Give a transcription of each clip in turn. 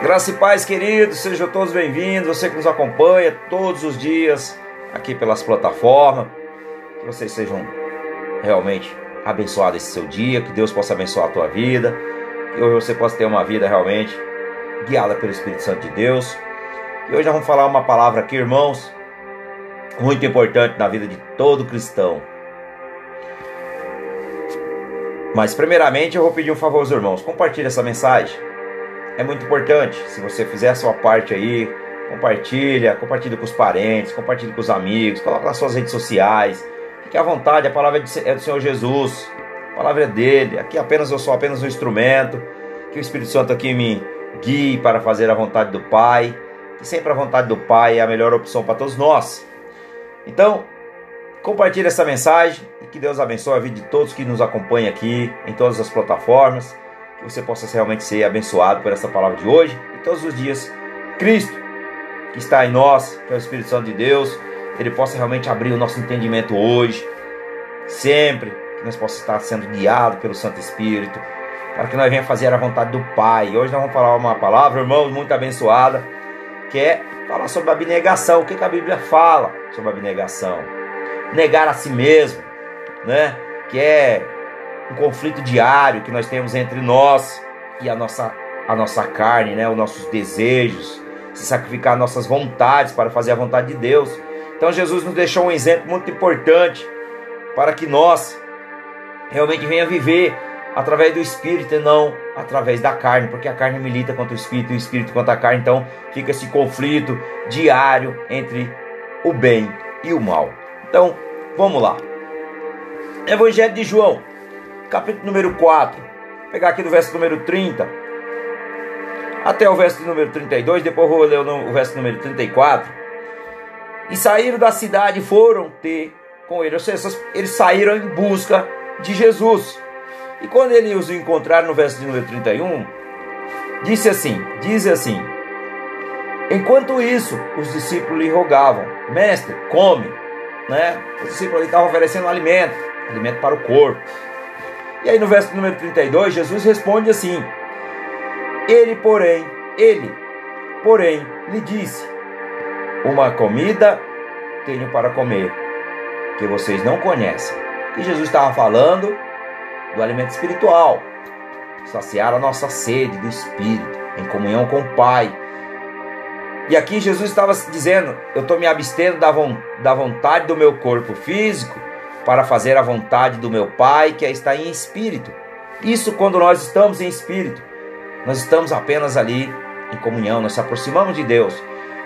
Graça e paz, queridos, sejam todos bem-vindos. Você que nos acompanha todos os dias aqui pelas plataformas, que vocês sejam realmente abençoados esse seu dia, que Deus possa abençoar a tua vida, que hoje você possa ter uma vida realmente guiada pelo Espírito Santo de Deus. E hoje vamos falar uma palavra aqui, irmãos, muito importante na vida de todo cristão. Mas primeiramente eu vou pedir um favor aos irmãos, compartilhe essa mensagem é muito importante. Se você fizer a sua parte aí, compartilha, compartilha com os parentes, compartilha com os amigos, coloca nas suas redes sociais. Fique à vontade, a palavra é do Senhor Jesus. A palavra é dele. Aqui apenas eu sou apenas um instrumento. Que o Espírito Santo aqui me guie para fazer a vontade do Pai. Que sempre a vontade do Pai é a melhor opção para todos nós. Então, compartilhe essa mensagem e que Deus abençoe a vida de todos que nos acompanham aqui em todas as plataformas que você possa realmente ser abençoado por essa palavra de hoje e todos os dias. Cristo, que está em nós, que é o Espírito Santo de Deus, ele possa realmente abrir o nosso entendimento hoje, sempre, que nós possamos estar sendo guiados pelo Santo Espírito, para que nós venhamos fazer a vontade do Pai. Hoje nós vamos falar uma palavra, irmãos, muito abençoada, que é falar sobre a abnegação. O que, que a Bíblia fala sobre a abnegação? Negar a si mesmo, né? Que é um conflito diário que nós temos entre nós e a nossa, a nossa carne, né? os nossos desejos, se sacrificar nossas vontades para fazer a vontade de Deus. Então Jesus nos deixou um exemplo muito importante para que nós realmente venha viver através do Espírito e não através da carne, porque a carne milita contra o Espírito e o Espírito contra a carne, então fica esse conflito diário entre o bem e o mal. Então, vamos lá. Evangelho de João, capítulo número 4. Vou pegar aqui do verso número 30 até o verso número 32, depois vou ler o verso número 34. E saíram da cidade e foram ter com ele, ou seja, eles saíram em busca de Jesus. E quando eles os encontraram no verso número 31, disse assim: diz assim: Enquanto isso, os discípulos lhe rogavam: Mestre, come. Né? Os discípulos estavam oferecendo alimento, alimento para o corpo. E aí no verso número 32, Jesus responde assim: Ele, porém, ele, porém, lhe disse: Uma comida tenho para comer, que vocês não conhecem. E Jesus estava falando do alimento espiritual, saciar a nossa sede do espírito, em comunhão com o Pai. E aqui Jesus estava dizendo: Eu estou me abstendo da vontade do meu corpo físico para fazer a vontade do meu Pai que está em espírito. Isso quando nós estamos em espírito. Nós estamos apenas ali em comunhão, nós se aproximamos de Deus.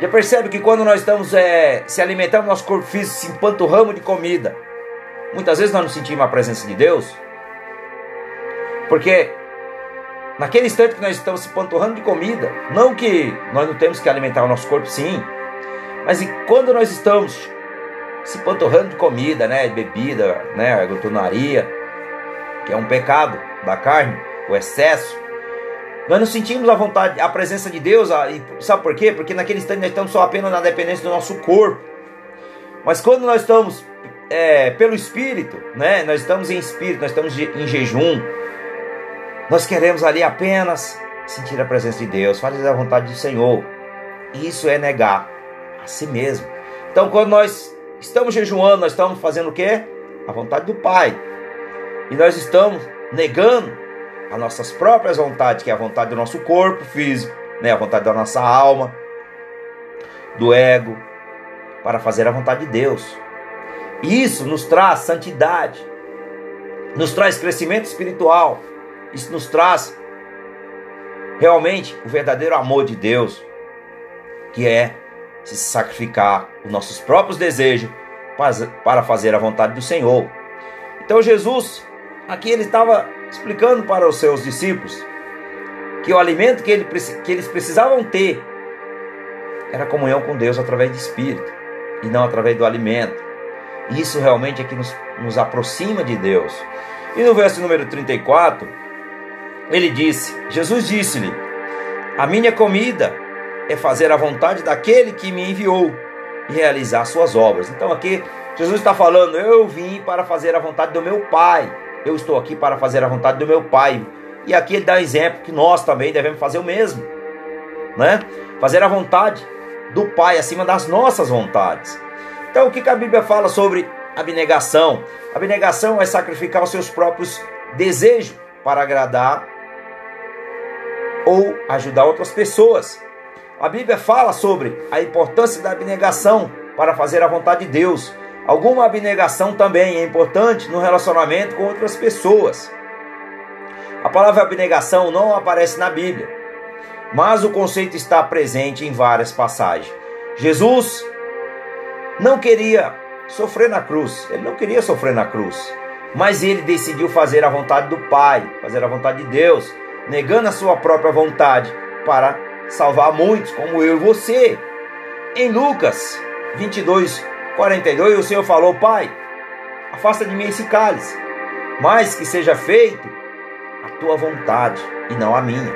Já percebe que quando nós estamos é, se alimentando, nosso corpo físico se empanturramos de comida. Muitas vezes nós não sentimos a presença de Deus. Porque naquele instante que nós estamos se panturrando de comida, não que nós não temos que alimentar o nosso corpo, sim. Mas quando nós estamos se panturrando de comida, né, de bebida, né, glutonaria, que é um pecado da carne, o excesso. Nós não sentimos a vontade, a presença de Deus, e sabe por quê? Porque naquele instante nós estamos só apenas na dependência do nosso corpo. Mas quando nós estamos é, pelo Espírito, né, nós estamos em Espírito, nós estamos em jejum, nós queremos ali apenas sentir a presença de Deus, fazer a vontade do Senhor. Isso é negar a si mesmo. Então, quando nós estamos jejuando, nós estamos fazendo o quê? A vontade do Pai. E nós estamos negando as nossas próprias vontades, que é a vontade do nosso corpo físico, né? a vontade da nossa alma, do ego, para fazer a vontade de Deus. Isso nos traz santidade, nos traz crescimento espiritual, isso nos traz realmente o verdadeiro amor de Deus, que é se sacrificar os nossos próprios desejos para fazer a vontade do Senhor. Então Jesus, aqui ele estava explicando para os seus discípulos que o alimento que, ele, que eles precisavam ter era comunhão com Deus através do Espírito e não através do alimento. Isso realmente é que nos, nos aproxima de Deus. E no verso número 34, ele disse: Jesus disse-lhe: A minha comida é fazer a vontade daquele que me enviou e realizar suas obras. Então aqui Jesus está falando: Eu vim para fazer a vontade do meu Pai. Eu estou aqui para fazer a vontade do meu Pai. E aqui ele dá um exemplo que nós também devemos fazer o mesmo. né? Fazer a vontade do Pai acima das nossas vontades. Então, o que a Bíblia fala sobre abnegação? Abnegação é sacrificar os seus próprios desejos para agradar ou ajudar outras pessoas. A Bíblia fala sobre a importância da abnegação para fazer a vontade de Deus. Alguma abnegação também é importante no relacionamento com outras pessoas. A palavra abnegação não aparece na Bíblia, mas o conceito está presente em várias passagens. Jesus não queria sofrer na cruz, ele não queria sofrer na cruz, mas ele decidiu fazer a vontade do Pai, fazer a vontade de Deus, negando a sua própria vontade para salvar muitos, como eu e você. Em Lucas 22, 42, o Senhor falou: Pai, afasta de mim esse cálice, mas que seja feito a tua vontade e não a minha.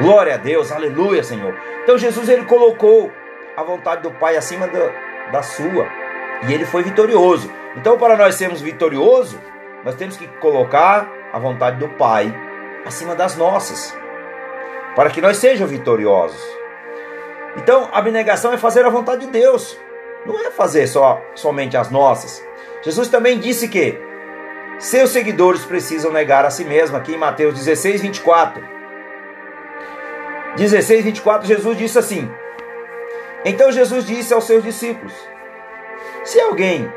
Glória a Deus, aleluia, Senhor. Então Jesus ele colocou a vontade do Pai acima da, da sua e ele foi vitorioso. Então, para nós sermos vitoriosos, nós temos que colocar a vontade do Pai acima das nossas, para que nós sejamos vitoriosos. Então, a abnegação é fazer a vontade de Deus, não é fazer só somente as nossas. Jesus também disse que seus seguidores precisam negar a si mesmo, aqui em Mateus 16, 24. 16, 24, Jesus disse assim: Então Jesus disse aos seus discípulos: Se alguém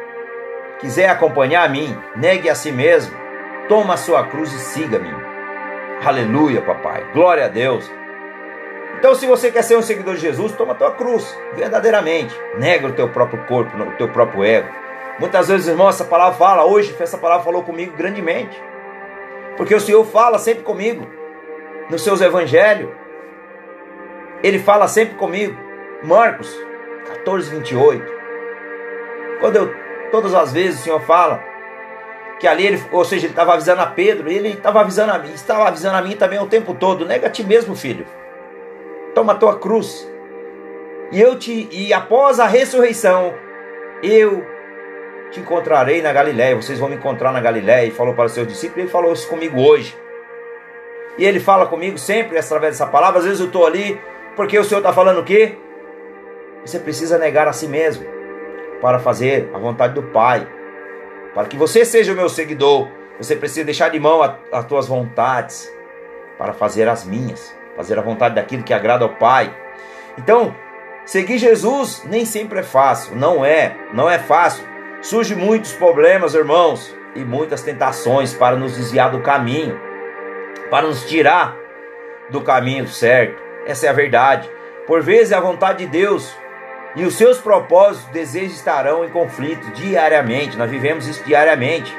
quiser acompanhar a mim, negue a si mesmo, toma a sua cruz e siga-me. Aleluia, papai. Glória a Deus. Então, se você quer ser um seguidor de Jesus, toma a tua cruz, verdadeiramente. Nega o teu próprio corpo, o teu próprio ego. Muitas vezes, irmão, essa palavra fala, hoje essa palavra falou comigo grandemente. Porque o Senhor fala sempre comigo, nos seus evangelhos. Ele fala sempre comigo. Marcos 14, 28. Quando eu, todas as vezes o Senhor fala, que ali ele, ou seja, ele estava avisando a Pedro, ele estava avisando a mim, estava avisando a mim também o tempo todo, nega a ti mesmo, filho toma a tua cruz. E eu te e após a ressurreição, eu te encontrarei na Galiléia. Vocês vão me encontrar na Galiléia. E falou para os seus discípulos. Ele falou isso comigo hoje. E ele fala comigo sempre através dessa palavra. Às vezes eu estou ali porque o Senhor está falando o quê? Você precisa negar a si mesmo para fazer a vontade do Pai. Para que você seja o meu seguidor, você precisa deixar de mão as tuas vontades para fazer as minhas fazer a vontade daquilo que agrada ao Pai. Então, seguir Jesus nem sempre é fácil, não é, não é fácil. Surgem muitos problemas, irmãos, e muitas tentações para nos desviar do caminho, para nos tirar do caminho certo. Essa é a verdade. Por vezes a vontade de Deus e os seus propósitos, desejos estarão em conflito diariamente. Nós vivemos isso diariamente.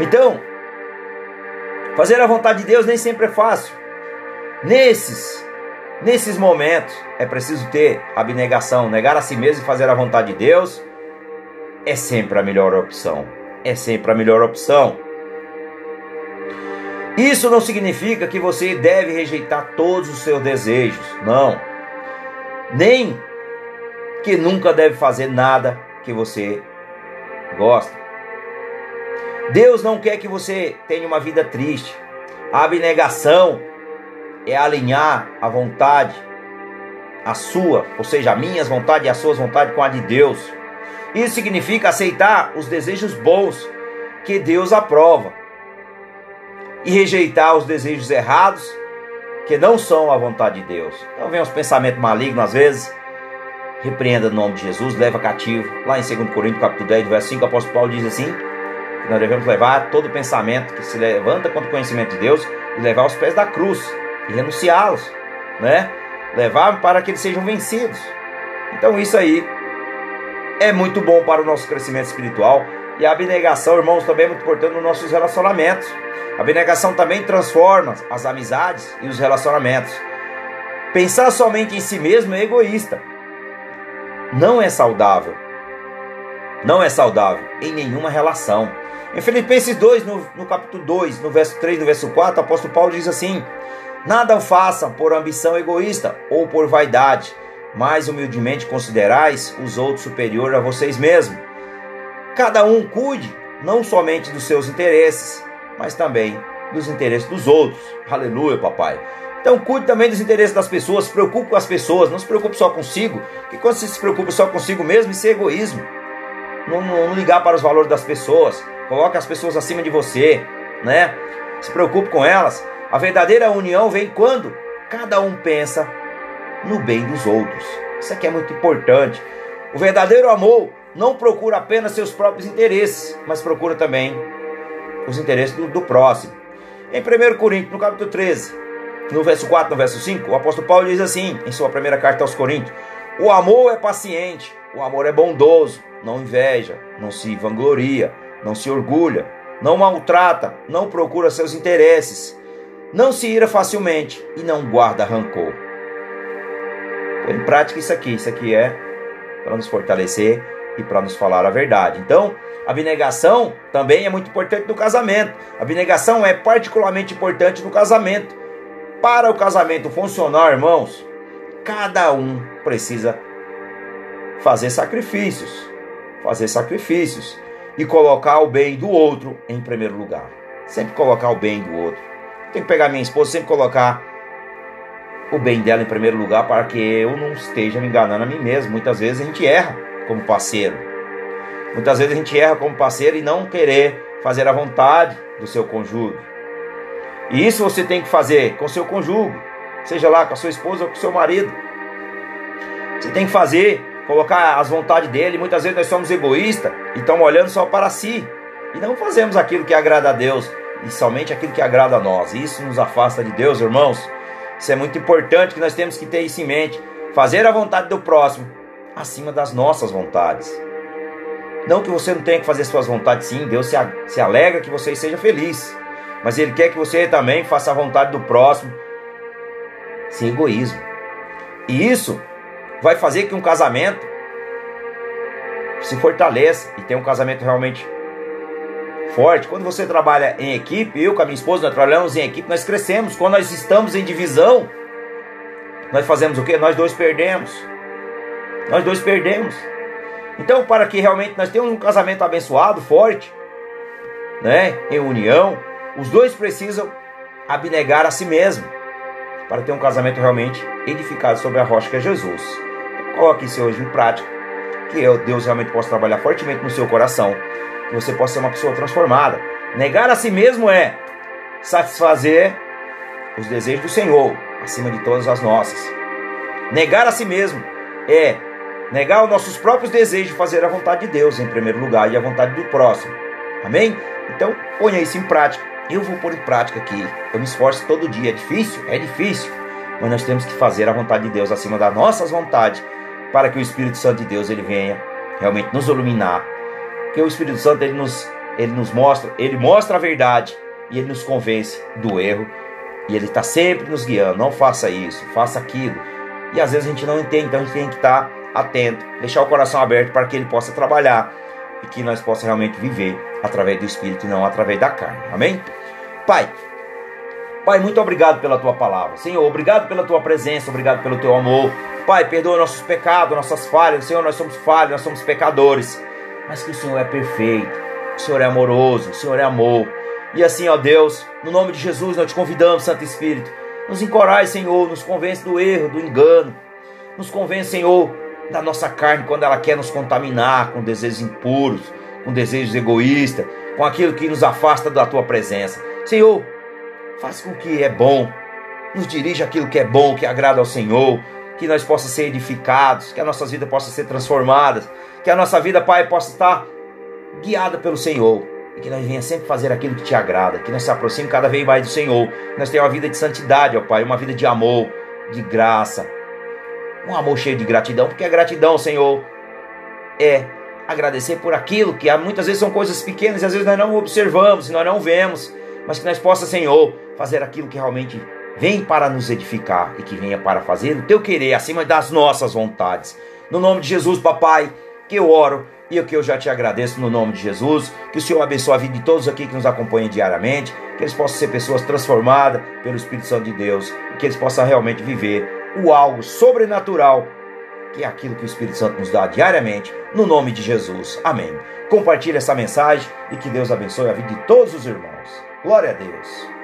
Então, fazer a vontade de Deus nem sempre é fácil. Nesses, nesses momentos é preciso ter abnegação, negar a si mesmo e fazer a vontade de Deus é sempre a melhor opção. É sempre a melhor opção. Isso não significa que você deve rejeitar todos os seus desejos, não. Nem que nunca deve fazer nada que você gosta. Deus não quer que você tenha uma vida triste. A abnegação é alinhar a vontade, a sua, ou seja, a minhas vontades e as suas vontades com a de Deus. Isso significa aceitar os desejos bons que Deus aprova e rejeitar os desejos errados que não são a vontade de Deus. Então vem os pensamentos malignos às vezes. Repreenda no nome de Jesus, leva cativo. Lá em 2 Coríntios capítulo 10, verso 5, o apóstolo Paulo diz assim: que nós devemos levar todo pensamento que se levanta contra o conhecimento de Deus e levar aos pés da cruz e renunciá-los, né? Levar para que eles sejam vencidos. Então isso aí é muito bom para o nosso crescimento espiritual e a abnegação, irmãos, também é muito importante nos nossos relacionamentos. A abnegação também transforma as amizades e os relacionamentos. Pensar somente em si mesmo é egoísta. Não é saudável. Não é saudável em nenhuma relação. Em Filipenses 2, no, no capítulo 2, no verso 3, no verso 4, o apóstolo Paulo diz assim: Nada façam por ambição egoísta ou por vaidade, mas humildemente considerais os outros superior a vocês mesmos. Cada um cuide não somente dos seus interesses, mas também dos interesses dos outros. Aleluia, papai. Então cuide também dos interesses das pessoas, se preocupe com as pessoas, não se preocupe só consigo, porque quando você se preocupa só consigo mesmo, isso é egoísmo. Não, não, não ligar para os valores das pessoas, coloque as pessoas acima de você, né? Se preocupe com elas. A verdadeira união vem quando cada um pensa no bem dos outros. Isso aqui é muito importante. O verdadeiro amor não procura apenas seus próprios interesses, mas procura também os interesses do, do próximo. Em 1 Coríntios, no capítulo 13, no verso 4, no verso 5, o apóstolo Paulo diz assim, em sua primeira carta aos Coríntios: O amor é paciente, o amor é bondoso, não inveja, não se vangloria, não se orgulha, não maltrata, não procura seus interesses, não se ira facilmente e não guarda rancor. Põe em prática isso aqui, isso aqui é para nos fortalecer e para nos falar a verdade. Então, abnegação também é muito importante no casamento. A abnegação é particularmente importante no casamento. Para o casamento funcionar, irmãos, cada um precisa fazer sacrifícios, fazer sacrifícios e colocar o bem do outro em primeiro lugar. Sempre colocar o bem do outro. Tem que pegar minha esposa, sempre colocar o bem dela em primeiro lugar para que eu não esteja me enganando a mim mesmo. Muitas vezes a gente erra como parceiro. Muitas vezes a gente erra como parceiro e não querer fazer a vontade do seu cônjuge. E isso você tem que fazer com seu cônjuge, seja lá com a sua esposa ou com seu marido. Você tem que fazer, colocar as vontades dele. Muitas vezes nós somos egoístas e estamos olhando só para si. E não fazemos aquilo que agrada a Deus e somente aquilo que agrada a nós. Isso nos afasta de Deus, irmãos. Isso é muito importante que nós temos que ter isso em mente. Fazer a vontade do próximo acima das nossas vontades. Não que você não tenha que fazer suas vontades, sim. Deus se, se alegra que você seja feliz. Mas Ele quer que você também faça a vontade do próximo sem egoísmo. E isso vai fazer que um casamento se fortaleça e tenha um casamento realmente forte. Quando você trabalha em equipe, eu com a minha esposa, nós trabalhamos em equipe, nós crescemos. Quando nós estamos em divisão, nós fazemos o que? Nós dois perdemos. Nós dois perdemos. Então, para que realmente nós tenhamos um casamento abençoado, forte, né, em união, os dois precisam abnegar a si mesmo para ter um casamento realmente edificado sobre a rocha que é Jesus. Coloque isso hoje em prática, que Deus realmente possa trabalhar fortemente no seu coração, que você possa ser uma pessoa transformada. Negar a si mesmo é satisfazer os desejos do Senhor acima de todas as nossas. Negar a si mesmo é negar os nossos próprios desejos de fazer a vontade de Deus em primeiro lugar e a vontade do próximo. Amém? Então, ponha isso em prática. Eu vou pôr em prática aqui. Eu me esforço todo dia. É difícil? É difícil. Mas nós temos que fazer a vontade de Deus acima das nossas vontades para que o Espírito Santo de Deus ele venha realmente nos iluminar. Que o Espírito Santo ele nos, ele nos mostra, ele mostra a verdade e ele nos convence do erro. E ele está sempre nos guiando. Não faça isso, faça aquilo. E às vezes a gente não entende, então a gente tem que estar atento, deixar o coração aberto para que ele possa trabalhar e que nós possamos realmente viver através do Espírito e não através da carne. Amém? Pai, Pai, muito obrigado pela tua palavra. Senhor, obrigado pela tua presença, obrigado pelo teu amor. Pai, perdoa nossos pecados, nossas falhas. Senhor, nós somos falhos, nós somos pecadores. Mas que o Senhor é perfeito, o Senhor é amoroso, o Senhor é amor. E assim, ó Deus, no nome de Jesus, nós te convidamos, Santo Espírito. Nos encoraje, Senhor, nos convence do erro, do engano. Nos convence, Senhor, da nossa carne quando ela quer nos contaminar com desejos impuros, com desejos egoístas, com aquilo que nos afasta da tua presença. Senhor, faça com que é bom, nos dirija aquilo que é bom, que agrada ao Senhor, que nós possamos ser edificados, que a nossa vida possa ser transformada, que a nossa vida, Pai, possa estar guiada pelo Senhor. E que nós venha sempre fazer aquilo que te agrada, que nós se aproxime cada vez mais do Senhor, que nós tenhamos uma vida de santidade, ó Pai, uma vida de amor, de graça, um amor cheio de gratidão, porque a gratidão, Senhor, é agradecer por aquilo que muitas vezes são coisas pequenas e às vezes nós não observamos, nós não vemos, mas que nós possa, Senhor, fazer aquilo que realmente vem para nos edificar e que venha para fazer o teu querer acima das nossas vontades. No nome de Jesus, papai, que eu oro e o que eu já te agradeço no nome de Jesus, que o Senhor abençoe a vida de todos aqui que nos acompanham diariamente, que eles possam ser pessoas transformadas pelo Espírito Santo de Deus e que eles possam realmente viver o algo sobrenatural, que é aquilo que o Espírito Santo nos dá diariamente, no nome de Jesus. Amém. Compartilhe essa mensagem e que Deus abençoe a vida de todos os irmãos. Glória a Deus.